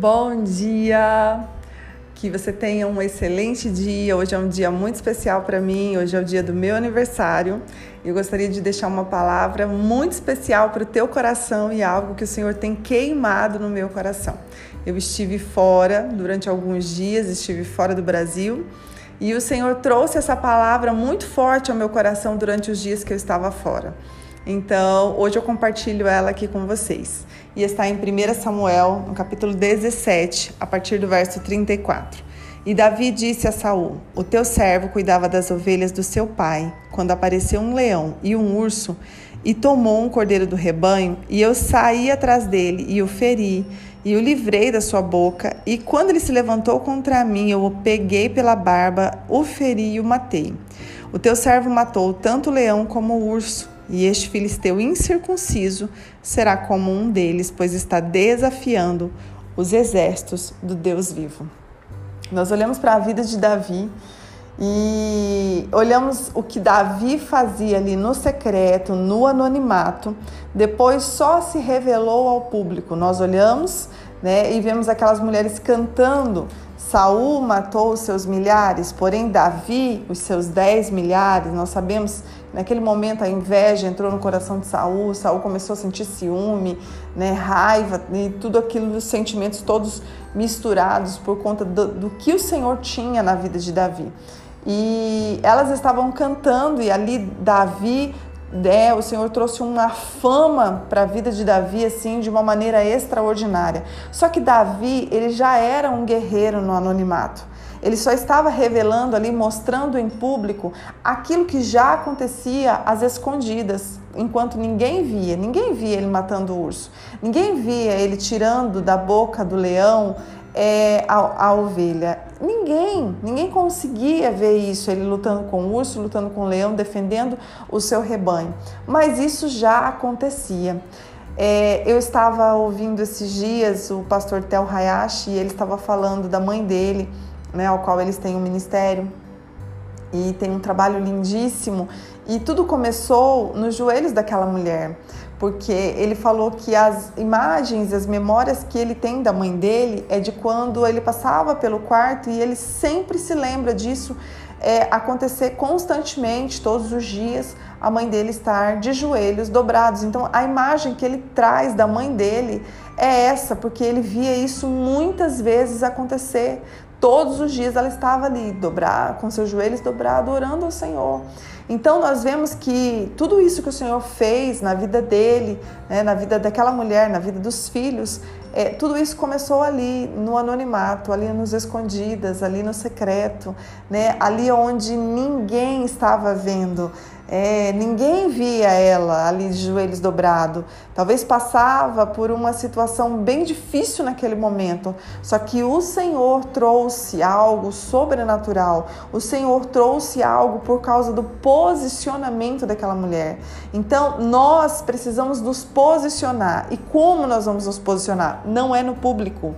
Bom dia! Que você tenha um excelente dia. Hoje é um dia muito especial para mim. Hoje é o dia do meu aniversário. Eu gostaria de deixar uma palavra muito especial para o teu coração e algo que o Senhor tem queimado no meu coração. Eu estive fora durante alguns dias, estive fora do Brasil e o Senhor trouxe essa palavra muito forte ao meu coração durante os dias que eu estava fora. Então, hoje eu compartilho ela aqui com vocês. E está em 1 Samuel, no capítulo 17, a partir do verso 34. E Davi disse a Saul: O teu servo cuidava das ovelhas do seu pai, quando apareceu um leão e um urso, e tomou um cordeiro do rebanho, e eu saí atrás dele e o feri, e o livrei da sua boca, e quando ele se levantou contra mim, eu o peguei pela barba, o feri e o matei. O teu servo matou tanto o leão como o urso, e este filisteu incircunciso será como um deles, pois está desafiando os exércitos do Deus vivo. Nós olhamos para a vida de Davi e olhamos o que Davi fazia ali no secreto, no anonimato, depois só se revelou ao público. Nós olhamos né, e vemos aquelas mulheres cantando Saul matou os seus milhares, porém Davi os seus dez milhares. Nós sabemos que naquele momento a inveja entrou no coração de Saul, Saul começou a sentir ciúme, né, raiva e tudo aquilo, os sentimentos todos misturados por conta do, do que o Senhor tinha na vida de Davi. E elas estavam cantando e ali Davi é, o Senhor trouxe uma fama para a vida de Davi assim de uma maneira extraordinária. Só que Davi, ele já era um guerreiro no anonimato. Ele só estava revelando ali, mostrando em público aquilo que já acontecia às escondidas, enquanto ninguém via. Ninguém via ele matando o urso. Ninguém via ele tirando da boca do leão é, a, a, ovelha. Ninguém, ninguém conseguia ver isso, ele lutando com o urso, lutando com o leão, defendendo o seu rebanho. Mas isso já acontecia. É, eu estava ouvindo esses dias o pastor Tel Hayashi e ele estava falando da mãe dele, né, ao qual eles têm um ministério e tem um trabalho lindíssimo. E tudo começou nos joelhos daquela mulher, porque ele falou que as imagens, as memórias que ele tem da mãe dele é de quando ele passava pelo quarto e ele sempre se lembra disso é, acontecer constantemente, todos os dias, a mãe dele estar de joelhos dobrados. Então, a imagem que ele traz da mãe dele é essa, porque ele via isso muitas vezes acontecer. Todos os dias ela estava ali, dobrar, com seus joelhos dobrados, orando ao Senhor. Então nós vemos que tudo isso que o Senhor fez na vida dele, né, na vida daquela mulher, na vida dos filhos, é, tudo isso começou ali no anonimato, ali nos escondidas, ali no secreto, né, ali onde ninguém estava vendo. É, ninguém via ela ali de joelhos dobrados. Talvez passava por uma situação bem difícil naquele momento. Só que o Senhor trouxe algo sobrenatural. O Senhor trouxe algo por causa do posicionamento daquela mulher. Então, nós precisamos nos posicionar. E como nós vamos nos posicionar? Não é no público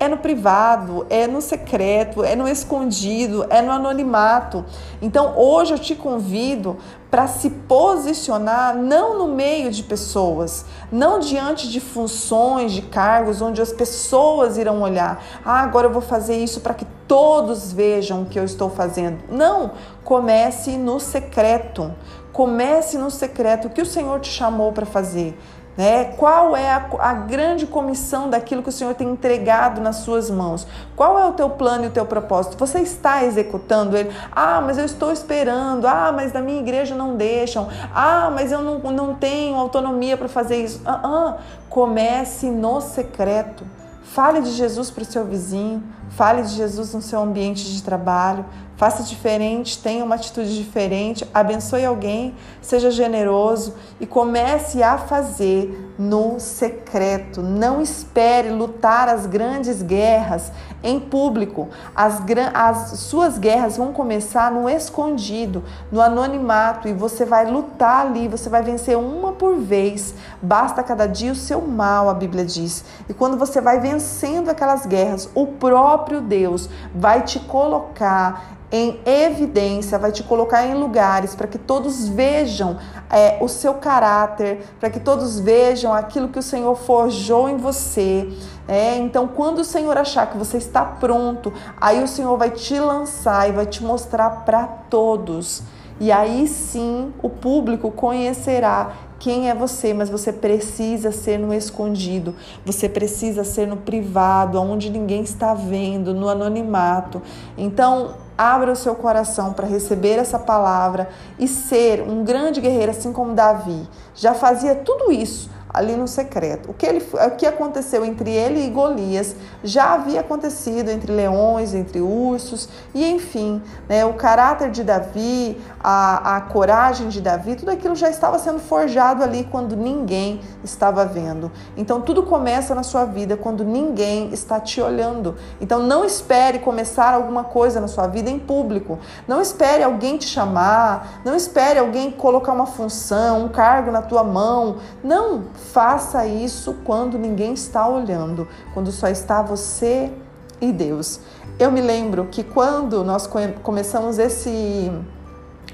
é no privado, é no secreto, é no escondido, é no anonimato. Então hoje eu te convido para se posicionar não no meio de pessoas, não diante de funções, de cargos onde as pessoas irão olhar. Ah, agora eu vou fazer isso para que todos vejam o que eu estou fazendo. Não, comece no secreto. Comece no secreto o que o Senhor te chamou para fazer. Né? Qual é a, a, grande comissão daquilo que o Senhor tem entregado nas suas mãos? Qual é o teu plano e o teu propósito? Você está executando ele? Ah, mas eu estou esperando. Ah, mas na minha igreja não deixam. Ah, mas eu não, não tenho autonomia para fazer isso. Ah, ah. Comece no secreto. Fale de Jesus para o seu vizinho, fale de Jesus no seu ambiente de trabalho, faça diferente, tenha uma atitude diferente, abençoe alguém, seja generoso e comece a fazer no secreto. Não espere lutar as grandes guerras em público. As, as suas guerras vão começar no escondido, no anonimato e você vai lutar ali, você vai vencer uma por vez. Basta cada dia o seu mal, a Bíblia diz. E quando você vai vencendo aquelas guerras, o próprio Deus vai te colocar em evidência, vai te colocar em lugares para que todos vejam é, o seu caráter, para que todos vejam aquilo que o Senhor forjou em você. É, então, quando o Senhor achar que você está pronto, aí o Senhor vai te lançar e vai te mostrar para todos. E aí sim o público conhecerá quem é você, mas você precisa ser no escondido, você precisa ser no privado, onde ninguém está vendo, no anonimato. Então, abra o seu coração para receber essa palavra e ser um grande guerreiro, assim como Davi. Já fazia tudo isso ali no secreto. O que, ele, o que aconteceu entre ele e Golias já havia acontecido entre leões, entre ursos, e enfim, né, o caráter de Davi, a, a coragem de Davi, tudo aquilo já estava sendo forjado ali quando ninguém estava vendo. Então tudo começa na sua vida quando ninguém está te olhando. Então não espere começar alguma coisa na sua vida em público. Não espere alguém te chamar, não espere alguém colocar uma função, um cargo na tua mão. Não, faça isso quando ninguém está olhando, quando só está você e Deus. Eu me lembro que quando nós começamos esse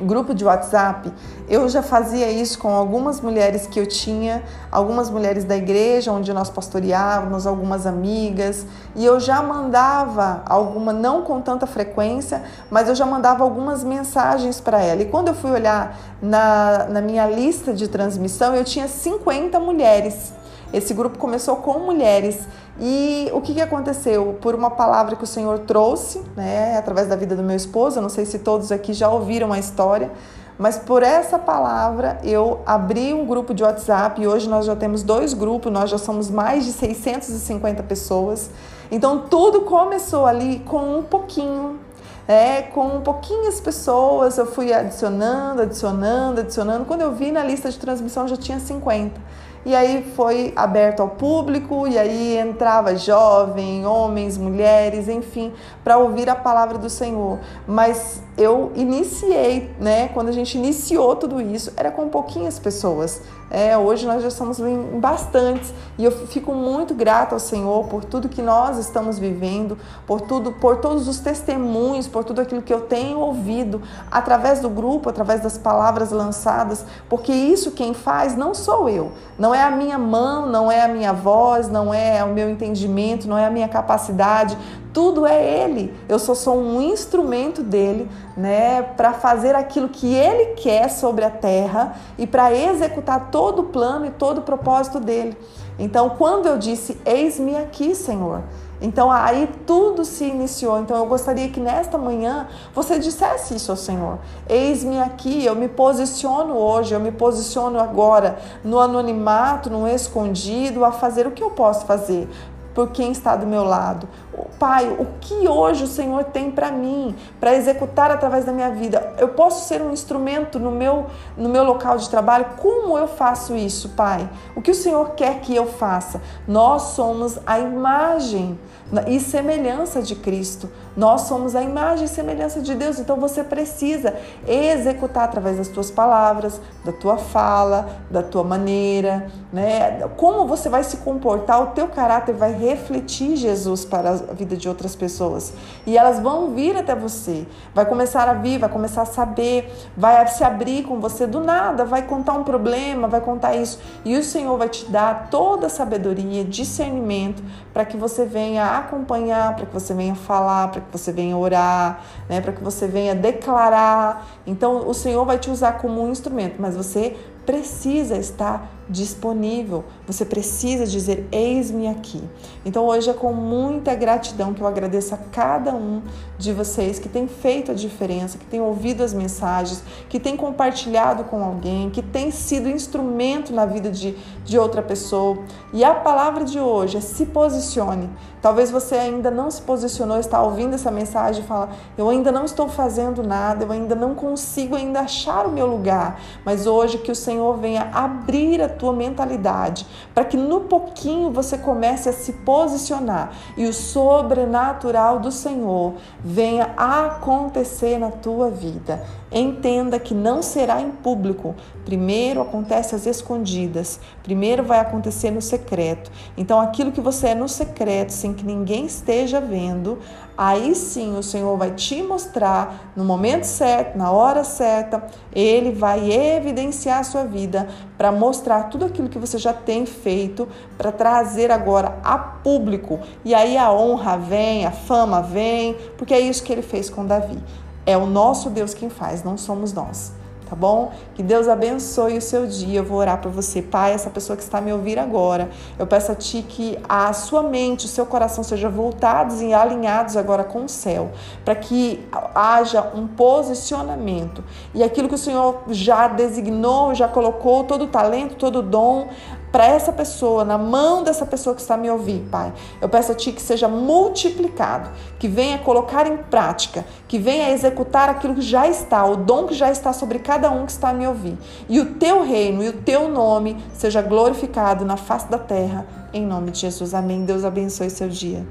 grupo de WhatsApp, eu já fazia isso com algumas mulheres que eu tinha, algumas mulheres da igreja onde nós pastoreávamos, algumas amigas, e eu já mandava alguma, não com tanta frequência, mas eu já mandava algumas mensagens para ela. E quando eu fui olhar na, na minha lista de transmissão, eu tinha 50 mulheres. Esse grupo começou com mulheres. E o que, que aconteceu? Por uma palavra que o Senhor trouxe, né, através da vida do meu esposo, não sei se todos aqui já ouviram a história, mas por essa palavra eu abri um grupo de WhatsApp e hoje nós já temos dois grupos, nós já somos mais de 650 pessoas. Então tudo começou ali com um pouquinho, é, com pouquinhas pessoas, eu fui adicionando, adicionando, adicionando. Quando eu vi na lista de transmissão já tinha 50. E aí foi aberto ao público, e aí entrava jovem, homens, mulheres, enfim, para ouvir a palavra do Senhor. Mas eu iniciei, né? Quando a gente iniciou tudo isso, era com pouquinhas pessoas. É, hoje nós já somos em bastantes e eu fico muito grata ao Senhor por tudo que nós estamos vivendo, por tudo, por todos os testemunhos, por tudo aquilo que eu tenho ouvido através do grupo, através das palavras lançadas, porque isso quem faz não sou eu, não é a minha mão, não é a minha voz, não é o meu entendimento, não é a minha capacidade, tudo é Ele. Eu só sou um instrumento dele, né, para fazer aquilo que Ele quer sobre a terra e para executar todo o plano e todo o propósito dele. Então, quando eu disse, eis-me aqui, Senhor. Então aí tudo se iniciou. Então eu gostaria que nesta manhã você dissesse isso ao Senhor. Eis-me aqui, eu me posiciono hoje, eu me posiciono agora no anonimato, no escondido, a fazer o que eu posso fazer por quem está do meu lado. Pai, o que hoje o Senhor tem para mim, para executar através da minha vida? Eu posso ser um instrumento no meu, no meu local de trabalho? Como eu faço isso, Pai? O que o Senhor quer que eu faça? Nós somos a imagem e semelhança de Cristo. Nós somos a imagem e semelhança de Deus, então você precisa executar através das tuas palavras, da tua fala, da tua maneira, né? Como você vai se comportar, o teu caráter vai refletir Jesus para a vida de outras pessoas. E elas vão vir até você, vai começar a vir, vai começar a saber, vai se abrir com você do nada, vai contar um problema, vai contar isso, e o Senhor vai te dar toda a sabedoria, discernimento para que você venha acompanhar, para que você venha falar, para que você venha orar, né, para que você venha declarar. Então, o Senhor vai te usar como um instrumento, mas você precisa estar disponível. Você precisa dizer: Eis-me aqui. Então, hoje é com muita gratidão que eu agradeço a cada um de vocês que tem feito a diferença, que tem ouvido as mensagens, que tem compartilhado com alguém, que tem sido instrumento na vida de, de outra pessoa. E a palavra de hoje é: se posicione. Talvez você ainda não se posicionou, está ouvindo essa mensagem e fala: Eu ainda não estou fazendo nada, eu ainda não consigo ainda achar o meu lugar. Mas hoje que o Senhor venha abrir a tua mentalidade, para que no pouquinho você comece a se posicionar e o sobrenatural do Senhor venha a acontecer na tua vida. Entenda que não será em público. Primeiro acontece às escondidas. Primeiro vai acontecer no secreto. Então, aquilo que você é no secreto, sem que ninguém esteja vendo, aí sim o Senhor vai te mostrar no momento certo, na hora certa. Ele vai evidenciar a sua vida para mostrar tudo aquilo que você já tem feito, para trazer agora a público. E aí a honra vem, a fama vem, porque é isso que ele fez com Davi. É o nosso Deus quem faz, não somos nós. Tá bom? Que Deus abençoe o seu dia. Eu vou orar por você, Pai, essa pessoa que está me ouvindo agora. Eu peço a Ti que a sua mente, o seu coração sejam voltados e alinhados agora com o céu, para que haja um posicionamento e aquilo que o Senhor já designou, já colocou todo o talento, todo o dom, para essa pessoa, na mão dessa pessoa que está me ouvindo, Pai. Eu peço a Ti que seja multiplicado, que venha colocar em prática, que venha executar aquilo que já está, o dom que já está sobre cada um que está a me ouvir. E o Teu reino e o Teu nome seja glorificado na face da terra, em nome de Jesus. Amém. Deus abençoe seu dia.